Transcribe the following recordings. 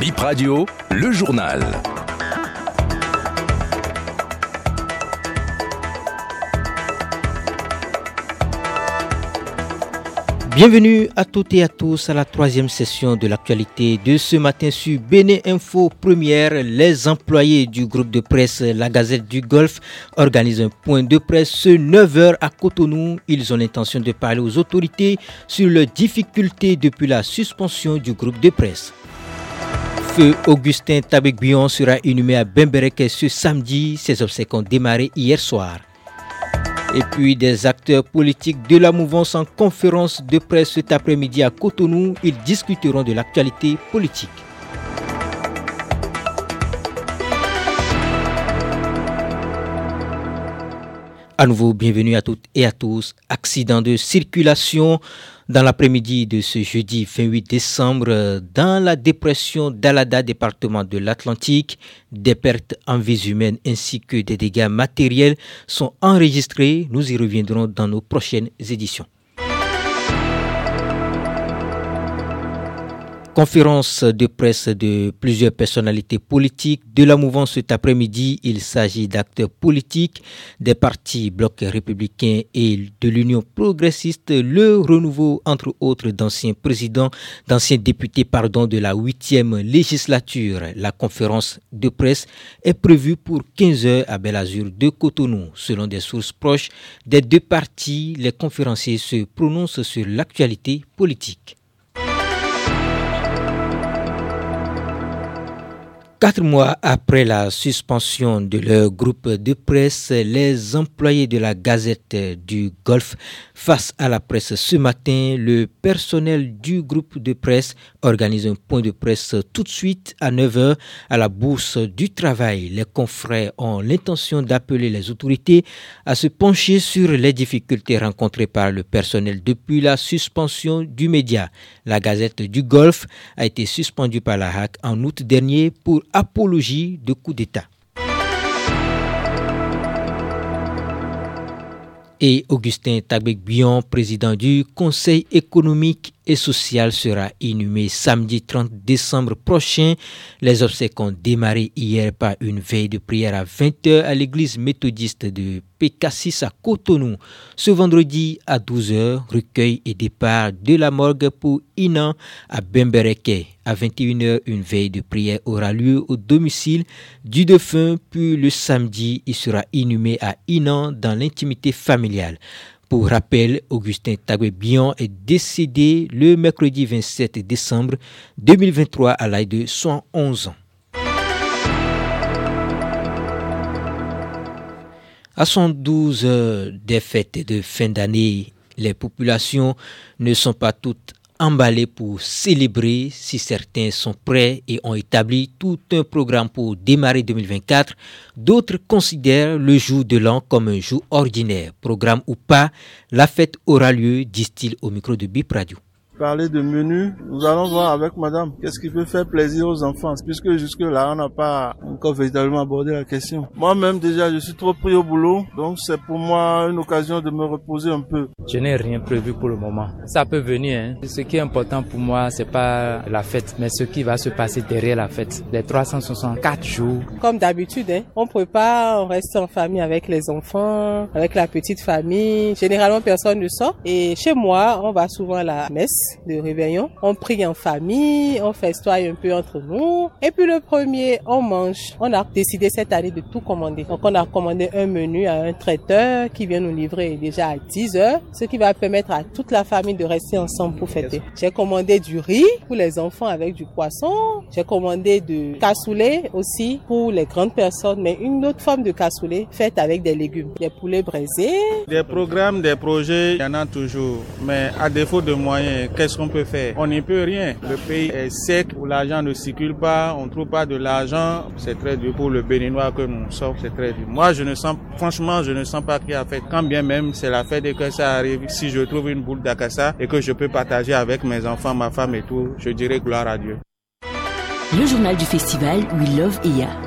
Bip Radio, le journal. Bienvenue à toutes et à tous à la troisième session de l'actualité de ce matin sur Béné Info Première. Les employés du groupe de presse La Gazette du Golfe organisent un point de presse ce 9h à Cotonou. Ils ont l'intention de parler aux autorités sur les difficultés depuis la suspension du groupe de presse. Augustin Tabek-Bion sera inhumé à Bemberek ce samedi. Ses obsèques ont démarré hier soir. Et puis des acteurs politiques de la mouvance en conférence de presse cet après-midi à Cotonou. Ils discuteront de l'actualité politique. À nouveau, bienvenue à toutes et à tous. Accident de circulation dans l'après-midi de ce jeudi 28 décembre dans la dépression d'Alada, département de l'Atlantique. Des pertes en vies humaines ainsi que des dégâts matériels sont enregistrés. Nous y reviendrons dans nos prochaines éditions. Conférence de presse de plusieurs personnalités politiques de la mouvance cet après-midi. Il s'agit d'acteurs politiques des partis blocs républicains et de l'Union progressiste, le renouveau entre autres d'anciens présidents, d'anciens députés pardon, de la huitième législature. La conférence de presse est prévue pour 15 heures à Belle-Azur de Cotonou. Selon des sources proches des deux partis, les conférenciers se prononcent sur l'actualité politique. Quatre mois après la suspension de leur groupe de presse, les employés de la Gazette du Golfe face à la presse ce matin, le personnel du groupe de presse organise un point de presse tout de suite à 9h à la Bourse du Travail. Les confrères ont l'intention d'appeler les autorités à se pencher sur les difficultés rencontrées par le personnel depuis la suspension du média. La Gazette du Golfe a été suspendue par la HAC en août dernier pour apologie de coup d'État. Et Augustin Tagbek-Bion, président du Conseil économique et social, sera inhumé samedi 30 décembre prochain. Les obsèques ont démarré hier par une veille de prière à 20h à l'église méthodiste de PK6 à Cotonou. Ce vendredi à 12h, recueil et départ de la morgue pour Inan à Bembereke. À 21h, une veille de prière aura lieu au domicile du défunt, puis le samedi, il sera inhumé à Inan dans l'intimité familiale. Pour rappel, Augustin Tagwe-Bion est décédé le mercredi 27 décembre 2023 à l'âge de 111 ans. À 112 heures des fêtes de fin d'année, les populations ne sont pas toutes emballées pour célébrer si certains sont prêts et ont établi tout un programme pour démarrer 2024. D'autres considèrent le jour de l'an comme un jour ordinaire. Programme ou pas, la fête aura lieu, disent-ils au micro de Bip Radio parler de menu. Nous allons voir avec madame qu'est-ce qui peut faire plaisir aux enfants, puisque jusque-là, on n'a pas encore véritablement abordé la question. Moi-même, déjà, je suis trop pris au boulot, donc c'est pour moi une occasion de me reposer un peu. Je n'ai rien prévu pour le moment. Ça peut venir. Hein. Ce qui est important pour moi, c'est pas la fête, mais ce qui va se passer derrière la fête. Les 364 jours. Comme d'habitude, hein, on prépare, on reste en famille avec les enfants, avec la petite famille. Généralement, personne ne sort. Et chez moi, on va souvent à la messe de réveillon. On prie en famille, on festoie un peu entre nous. Et puis le premier, on mange. On a décidé cette année de tout commander. Donc on a commandé un menu à un traiteur qui vient nous livrer déjà à 10 heures, ce qui va permettre à toute la famille de rester ensemble pour fêter. J'ai commandé du riz pour les enfants avec du poisson. J'ai commandé de cassoulet aussi pour les grandes personnes, mais une autre forme de cassoulet faite avec des légumes, des poulets braisés. Des programmes, des projets, il y en a toujours. Mais à défaut de moyens, qu'est-ce qu'on peut faire? On n'y peut rien. Le pays est sec, où l'argent ne circule pas, on ne trouve pas de l'argent. C'est très dur pour le béninois que nous sommes, c'est très dur. Moi, je ne sens, franchement, je ne sens pas qu'il y a fête. Quand bien même c'est la fête et que ça arrive, si je trouve une boule d'acassa et que je peux partager avec mes enfants, ma femme et tout, je dirais gloire à Dieu. Le journal du festival We Love Iya.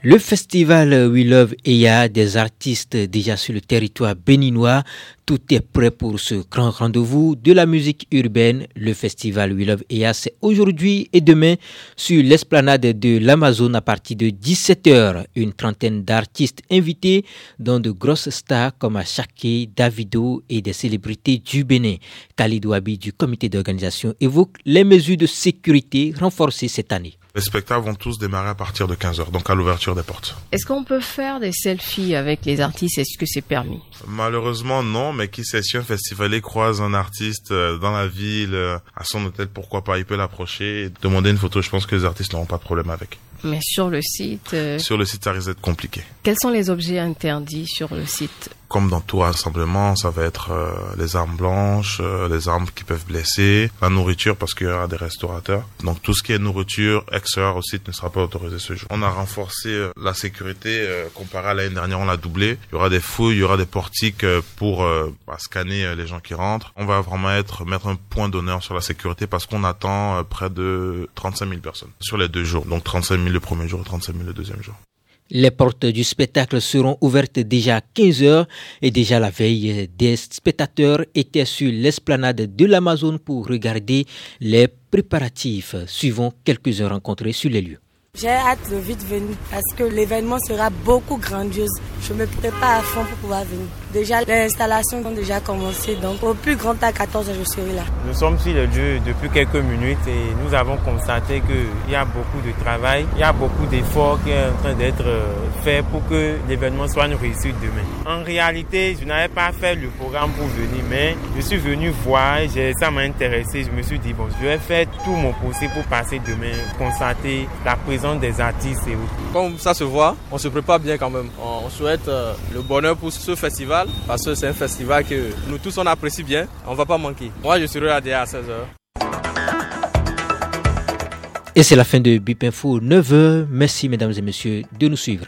Le festival We Love Eya des artistes déjà sur le territoire béninois. Tout est prêt pour ce grand rendez-vous de la musique urbaine. Le festival We Love Eya, c'est aujourd'hui et demain sur l'esplanade de l'Amazon à partir de 17h. Une trentaine d'artistes invités, dont de grosses stars comme Achake, Davido et des célébrités du Bénin. Khalid Wabi du comité d'organisation évoque les mesures de sécurité renforcées cette année. Les spectacles vont tous démarrer à partir de 15h, donc à l'ouverture des portes. Est-ce qu'on peut faire des selfies avec les artistes? Est-ce que c'est permis? Malheureusement, non, mais qui sait si un festivalier croise un artiste euh, dans la ville, euh, à son hôtel, pourquoi pas, il peut l'approcher et demander une photo. Je pense que les artistes n'auront pas de problème avec. Mais sur le site euh, Sur le site, ça risque d'être compliqué. Quels sont les objets interdits sur le site? Comme dans tout rassemblement, ça va être euh, les armes blanches, euh, les armes qui peuvent blesser, la nourriture parce qu'il y aura des restaurateurs. Donc tout ce qui est nourriture extérieur au site ne sera pas autorisé ce jour. On a renforcé euh, la sécurité comparé à l'année dernière, on l'a doublé. Il y aura des fouilles, il y aura des portiques pour bah, scanner les gens qui rentrent. On va vraiment être mettre un point d'honneur sur la sécurité parce qu'on attend près de 35 000 personnes sur les deux jours. Donc 35 000 le premier jour et 35 000 le deuxième jour. Les portes du spectacle seront ouvertes déjà à 15 heures et déjà la veille, des spectateurs étaient sur l'esplanade de l'Amazon pour regarder les préparatifs. Suivant quelques-uns rencontrés sur les lieux. J'ai hâte de vite venir parce que l'événement sera beaucoup grandiose. Je me prépare à fond pour pouvoir venir. Déjà, les installations ont déjà commencé, donc au plus grand à 14 je serai là. Nous sommes sur le lieu depuis quelques minutes et nous avons constaté qu'il y a beaucoup de travail, il y a beaucoup d'efforts qui sont en train d'être euh, faits pour que l'événement soit une réussite demain. En réalité, je n'avais pas fait le programme pour venir, mais je suis venu voir, et ça m'a intéressé. Je me suis dit, bon, je vais faire tout mon possible pour passer demain, constater la présence des artistes et autres. Comme ça se voit, on se prépare bien quand même. On euh, le bonheur pour ce festival parce que c'est un festival que nous tous on apprécie bien. On va pas manquer. Moi je serai là à 16h. Et c'est la fin de Bip Info 9h. Merci mesdames et messieurs de nous suivre.